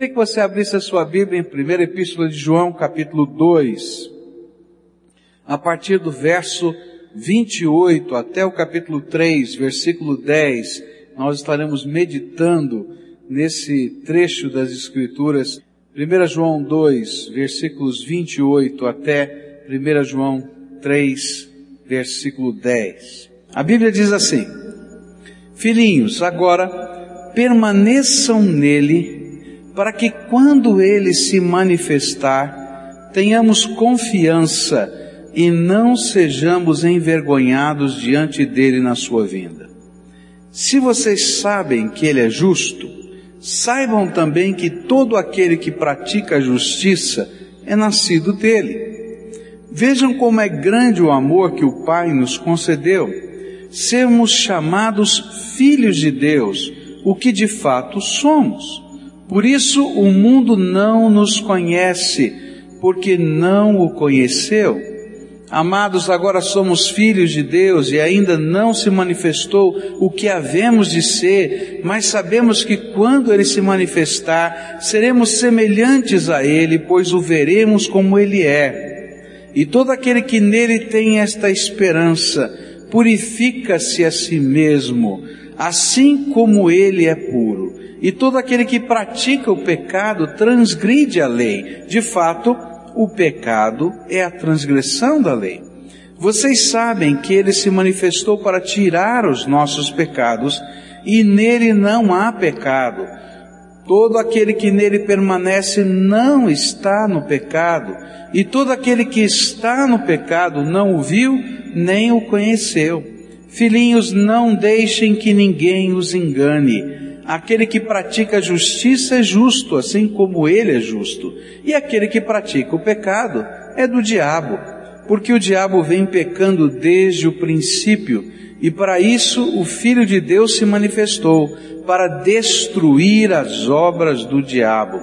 Queria que você abrisse a sua Bíblia em 1 Epístola de João, capítulo 2, a partir do verso 28 até o capítulo 3, versículo 10, nós estaremos meditando nesse trecho das Escrituras. 1 João 2, versículos 28 até 1 João 3, versículo 10. A Bíblia diz assim: Filhinhos, agora permaneçam nele, para que quando ele se manifestar, tenhamos confiança e não sejamos envergonhados diante dele na sua vinda. Se vocês sabem que ele é justo, saibam também que todo aquele que pratica a justiça é nascido dele. Vejam como é grande o amor que o Pai nos concedeu, sermos chamados filhos de Deus, o que de fato somos. Por isso o mundo não nos conhece, porque não o conheceu. Amados, agora somos filhos de Deus e ainda não se manifestou o que havemos de ser, mas sabemos que quando Ele se manifestar, seremos semelhantes a Ele, pois o veremos como Ele é. E todo aquele que nele tem esta esperança, purifica-se a si mesmo, assim como Ele é puro. E todo aquele que pratica o pecado transgride a lei. De fato, o pecado é a transgressão da lei. Vocês sabem que ele se manifestou para tirar os nossos pecados e nele não há pecado. Todo aquele que nele permanece não está no pecado, e todo aquele que está no pecado não o viu nem o conheceu. Filhinhos, não deixem que ninguém os engane aquele que pratica a justiça é justo, assim como ele é justo. E aquele que pratica o pecado é do diabo, porque o diabo vem pecando desde o princípio, e para isso o Filho de Deus se manifestou, para destruir as obras do diabo.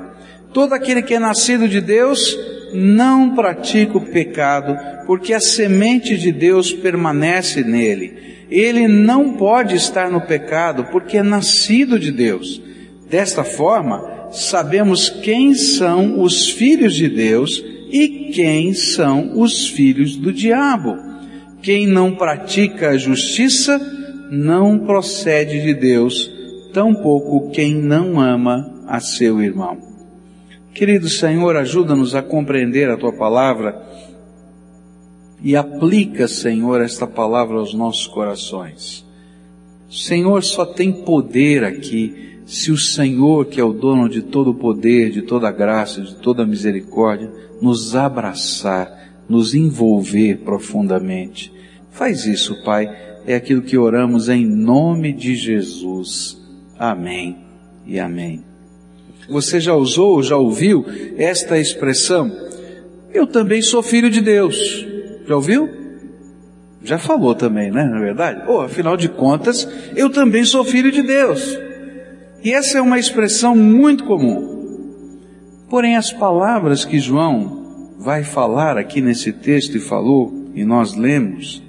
Todo aquele que é nascido de Deus não pratica o pecado, porque a semente de Deus permanece nele ele não pode estar no pecado porque é nascido de Deus. Desta forma, sabemos quem são os filhos de Deus e quem são os filhos do diabo. Quem não pratica a justiça não procede de Deus, tampouco quem não ama a seu irmão. Querido Senhor, ajuda-nos a compreender a tua palavra e aplica, Senhor, esta palavra aos nossos corações. Senhor só tem poder aqui se o Senhor, que é o dono de todo o poder, de toda a graça, de toda a misericórdia, nos abraçar, nos envolver profundamente. Faz isso, Pai. É aquilo que oramos em nome de Jesus. Amém e amém. Você já usou, já ouviu esta expressão? Eu também sou filho de Deus. Já ouviu? Já falou também, né? Na é verdade? Oh, afinal de contas, eu também sou filho de Deus. E essa é uma expressão muito comum. Porém, as palavras que João vai falar aqui nesse texto e falou, e nós lemos,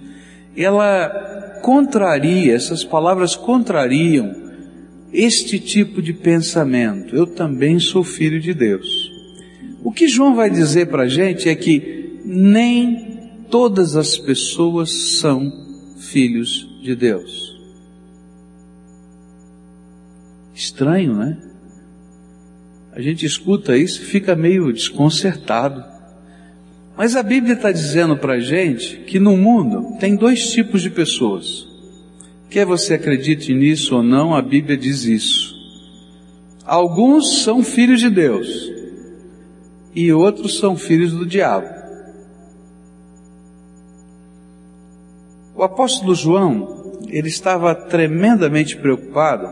ela contraria, essas palavras contrariam este tipo de pensamento. Eu também sou filho de Deus. O que João vai dizer para a gente é que nem todas as pessoas são filhos de Deus. Estranho, né? A gente escuta isso e fica meio desconcertado. Mas a Bíblia está dizendo para a gente que no mundo tem dois tipos de pessoas. Quer você acredite nisso ou não, a Bíblia diz isso. Alguns são filhos de Deus e outros são filhos do diabo. O apóstolo João, ele estava tremendamente preocupado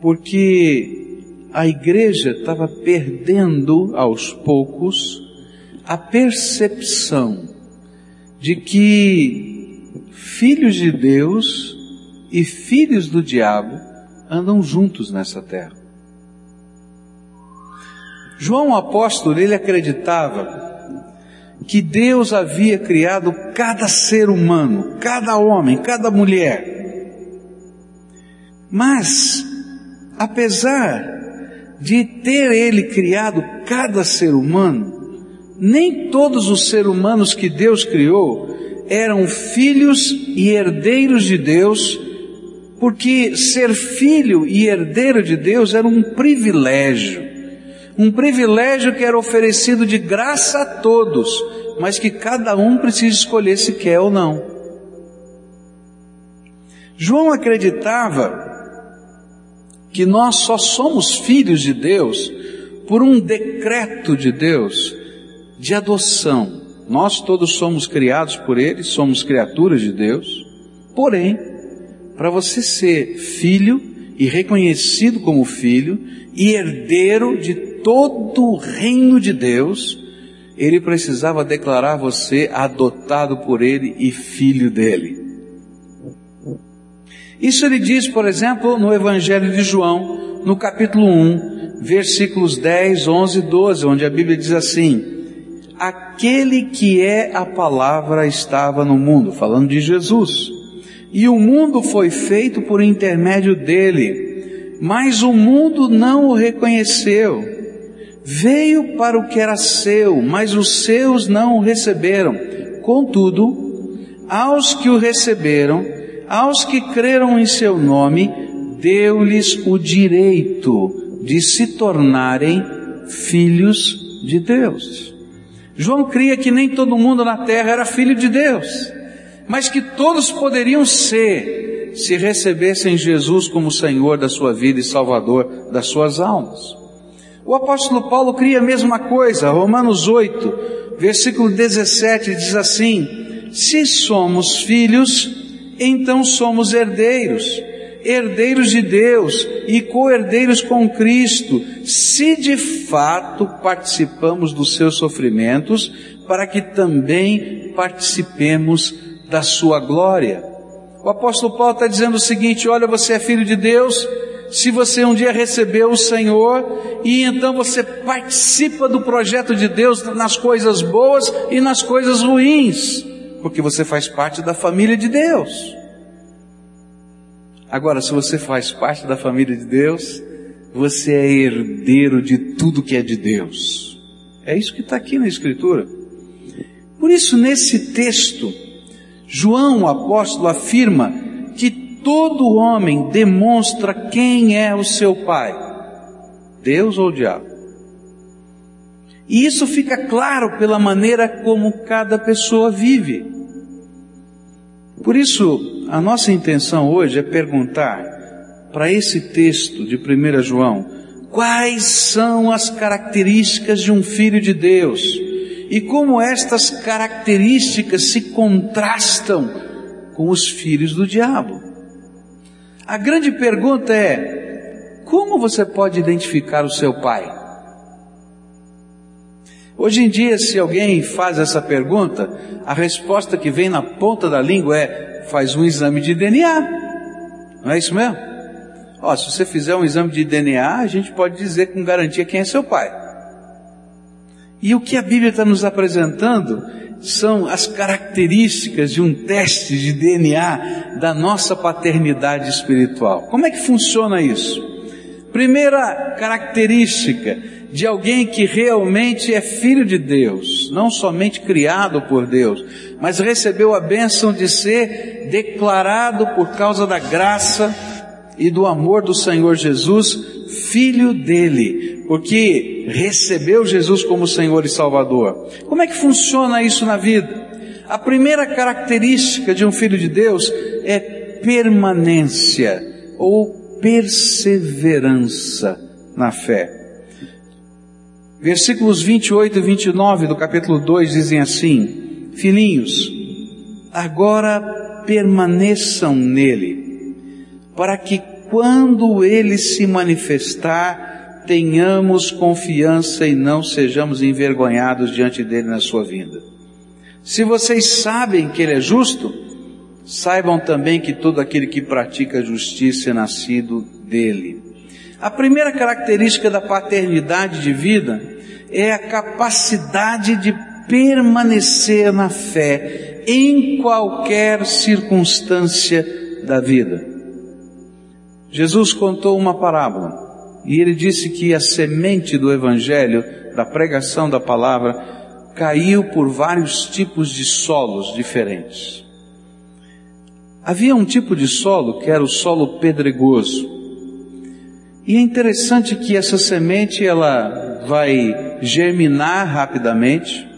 porque a igreja estava perdendo aos poucos a percepção de que filhos de Deus e filhos do diabo andam juntos nessa terra. João apóstolo, ele acreditava que Deus havia criado cada ser humano, cada homem, cada mulher. Mas, apesar de ter ele criado cada ser humano, nem todos os seres humanos que Deus criou eram filhos e herdeiros de Deus, porque ser filho e herdeiro de Deus era um privilégio. Um privilégio que era oferecido de graça a todos, mas que cada um precisa escolher se quer ou não. João acreditava que nós só somos filhos de Deus por um decreto de Deus de adoção. Nós todos somos criados por Ele, somos criaturas de Deus. Porém, para você ser filho e reconhecido como filho e herdeiro de todo o reino de Deus, ele precisava declarar você adotado por ele e filho dele. Isso ele diz, por exemplo, no Evangelho de João, no capítulo 1, versículos 10, 11 e 12, onde a Bíblia diz assim: Aquele que é a palavra estava no mundo, falando de Jesus, e o mundo foi feito por intermédio dele, mas o mundo não o reconheceu. Veio para o que era seu, mas os seus não o receberam. Contudo, aos que o receberam, aos que creram em seu nome, deu-lhes o direito de se tornarem filhos de Deus. João cria que nem todo mundo na terra era filho de Deus, mas que todos poderiam ser se recebessem Jesus como Senhor da sua vida e Salvador das suas almas. O apóstolo Paulo cria a mesma coisa, Romanos 8, versículo 17 diz assim: Se somos filhos, então somos herdeiros, herdeiros de Deus e co-herdeiros com Cristo, se de fato participamos dos seus sofrimentos, para que também participemos da sua glória. O apóstolo Paulo está dizendo o seguinte: olha, você é filho de Deus, se você um dia recebeu o Senhor e então você participa do projeto de Deus nas coisas boas e nas coisas ruins porque você faz parte da família de Deus. Agora, se você faz parte da família de Deus, você é herdeiro de tudo que é de Deus. É isso que está aqui na Escritura. Por isso, nesse texto, João, o apóstolo, afirma que todo homem demonstra quem é o seu pai, Deus ou o diabo. E isso fica claro pela maneira como cada pessoa vive. Por isso, a nossa intenção hoje é perguntar para esse texto de 1 João, quais são as características de um filho de Deus e como estas características se contrastam com os filhos do diabo. A grande pergunta é: como você pode identificar o seu pai? Hoje em dia, se alguém faz essa pergunta, a resposta que vem na ponta da língua é: faz um exame de DNA. Não é isso mesmo? Ó, se você fizer um exame de DNA, a gente pode dizer com garantia quem é seu pai. E o que a Bíblia está nos apresentando são as características de um teste de DNA da nossa paternidade espiritual. Como é que funciona isso? Primeira característica, de alguém que realmente é filho de Deus, não somente criado por Deus, mas recebeu a bênção de ser declarado por causa da graça e do amor do Senhor Jesus, filho dele, porque recebeu Jesus como Senhor e Salvador. Como é que funciona isso na vida? A primeira característica de um filho de Deus é permanência ou perseverança na fé. Versículos 28 e 29 do capítulo 2 dizem assim: Filhinhos, agora permaneçam nele, para que quando ele se manifestar, tenhamos confiança e não sejamos envergonhados diante dele na sua vinda. Se vocês sabem que ele é justo, saibam também que todo aquele que pratica justiça é nascido dele. A primeira característica da paternidade de vida é a capacidade de permanecer na fé em qualquer circunstância da vida. Jesus contou uma parábola E ele disse que a semente do Evangelho, da pregação da palavra, caiu por vários tipos de solos diferentes. Havia um tipo de solo que era o solo pedregoso. E é interessante que essa semente ela vai germinar rapidamente,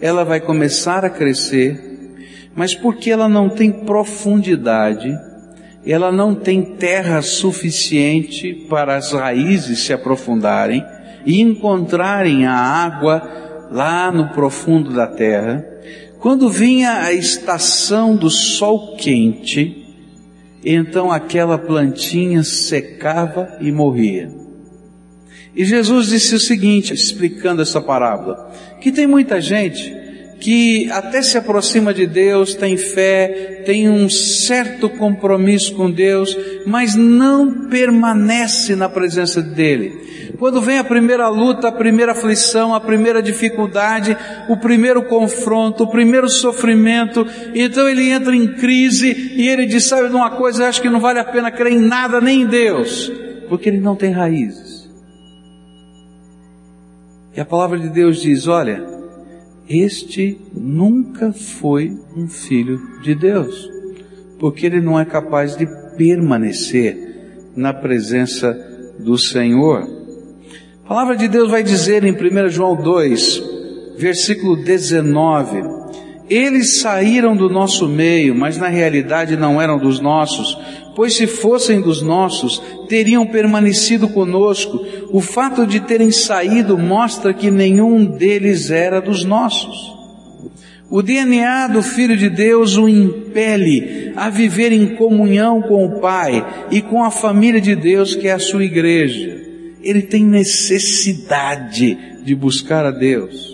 ela vai começar a crescer, mas porque ela não tem profundidade, ela não tem terra suficiente para as raízes se aprofundarem e encontrarem a água lá no profundo da terra. Quando vinha a estação do sol quente, então aquela plantinha secava e morria. E Jesus disse o seguinte, explicando essa parábola, que tem muita gente que até se aproxima de Deus, tem fé, tem um certo compromisso com Deus, mas não permanece na presença dele. Quando vem a primeira luta, a primeira aflição, a primeira dificuldade, o primeiro confronto, o primeiro sofrimento, então ele entra em crise e ele diz: Sabe de uma coisa, eu acho que não vale a pena crer em nada nem em Deus, porque ele não tem raízes. E a palavra de Deus diz: Olha, este nunca foi um filho de Deus, porque ele não é capaz de permanecer na presença do Senhor. A palavra de Deus vai dizer em 1 João 2, versículo 19: Eles saíram do nosso meio, mas na realidade não eram dos nossos, pois se fossem dos nossos, teriam permanecido conosco. O fato de terem saído mostra que nenhum deles era dos nossos. O DNA do Filho de Deus o impele a viver em comunhão com o Pai e com a família de Deus que é a sua igreja. Ele tem necessidade de buscar a Deus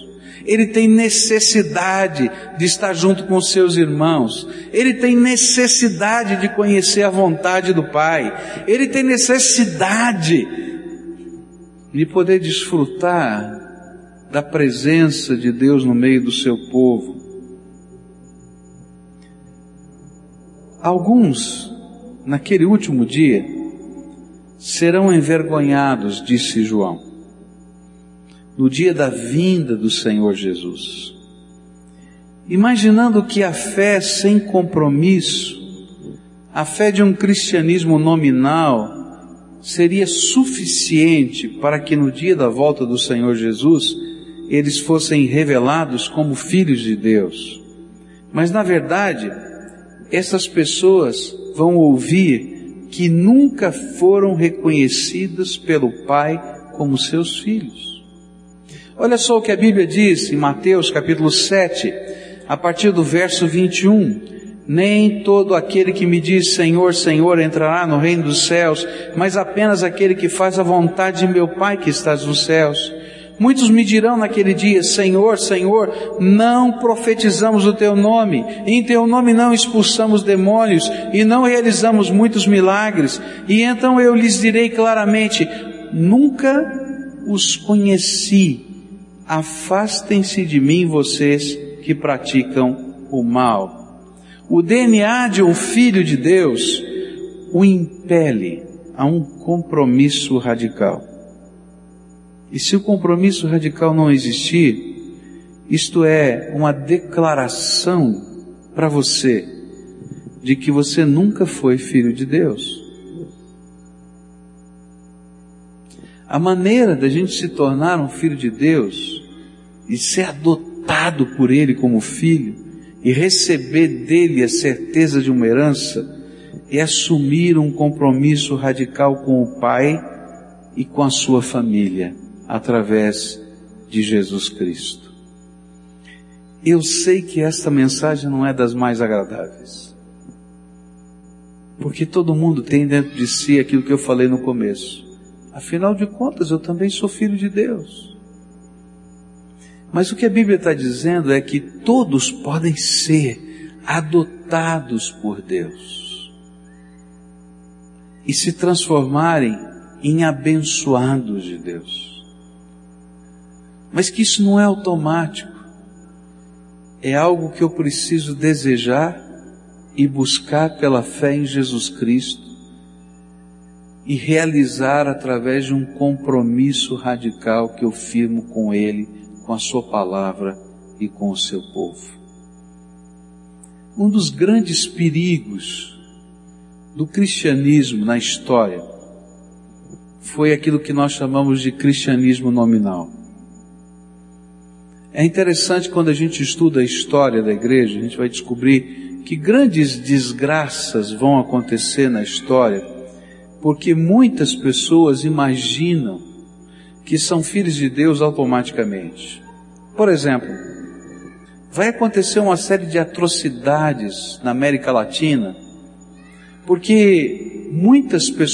ele tem necessidade de estar junto com seus irmãos, ele tem necessidade de conhecer a vontade do Pai, ele tem necessidade de poder desfrutar da presença de Deus no meio do seu povo. Alguns, naquele último dia, serão envergonhados, disse João no dia da vinda do Senhor Jesus. Imaginando que a fé sem compromisso, a fé de um cristianismo nominal, seria suficiente para que no dia da volta do Senhor Jesus eles fossem revelados como filhos de Deus. Mas na verdade, essas pessoas vão ouvir que nunca foram reconhecidas pelo Pai como seus filhos. Olha só o que a Bíblia diz em Mateus capítulo 7, a partir do verso 21. Nem todo aquele que me diz Senhor, Senhor entrará no reino dos céus, mas apenas aquele que faz a vontade de meu Pai que estás nos céus. Muitos me dirão naquele dia, Senhor, Senhor, não profetizamos o teu nome, em teu nome não expulsamos demônios e não realizamos muitos milagres. E então eu lhes direi claramente, nunca os conheci afastem-se de mim vocês que praticam o mal. O DNA de um filho de Deus o impele a um compromisso radical. E se o compromisso radical não existir, isto é uma declaração para você de que você nunca foi filho de Deus. A maneira da gente se tornar um filho de Deus e ser adotado por Ele como filho e receber dele a certeza de uma herança é assumir um compromisso radical com o Pai e com a sua família através de Jesus Cristo. Eu sei que esta mensagem não é das mais agradáveis. Porque todo mundo tem dentro de si aquilo que eu falei no começo. Afinal de contas, eu também sou filho de Deus. Mas o que a Bíblia está dizendo é que todos podem ser adotados por Deus e se transformarem em abençoados de Deus. Mas que isso não é automático, é algo que eu preciso desejar e buscar pela fé em Jesus Cristo e realizar através de um compromisso radical que eu firmo com Ele, com a Sua palavra e com o seu povo. Um dos grandes perigos do cristianismo na história foi aquilo que nós chamamos de cristianismo nominal. É interessante quando a gente estuda a história da igreja, a gente vai descobrir que grandes desgraças vão acontecer na história, porque muitas pessoas imaginam que são filhos de Deus automaticamente. Por exemplo, vai acontecer uma série de atrocidades na América Latina, porque muitas pessoas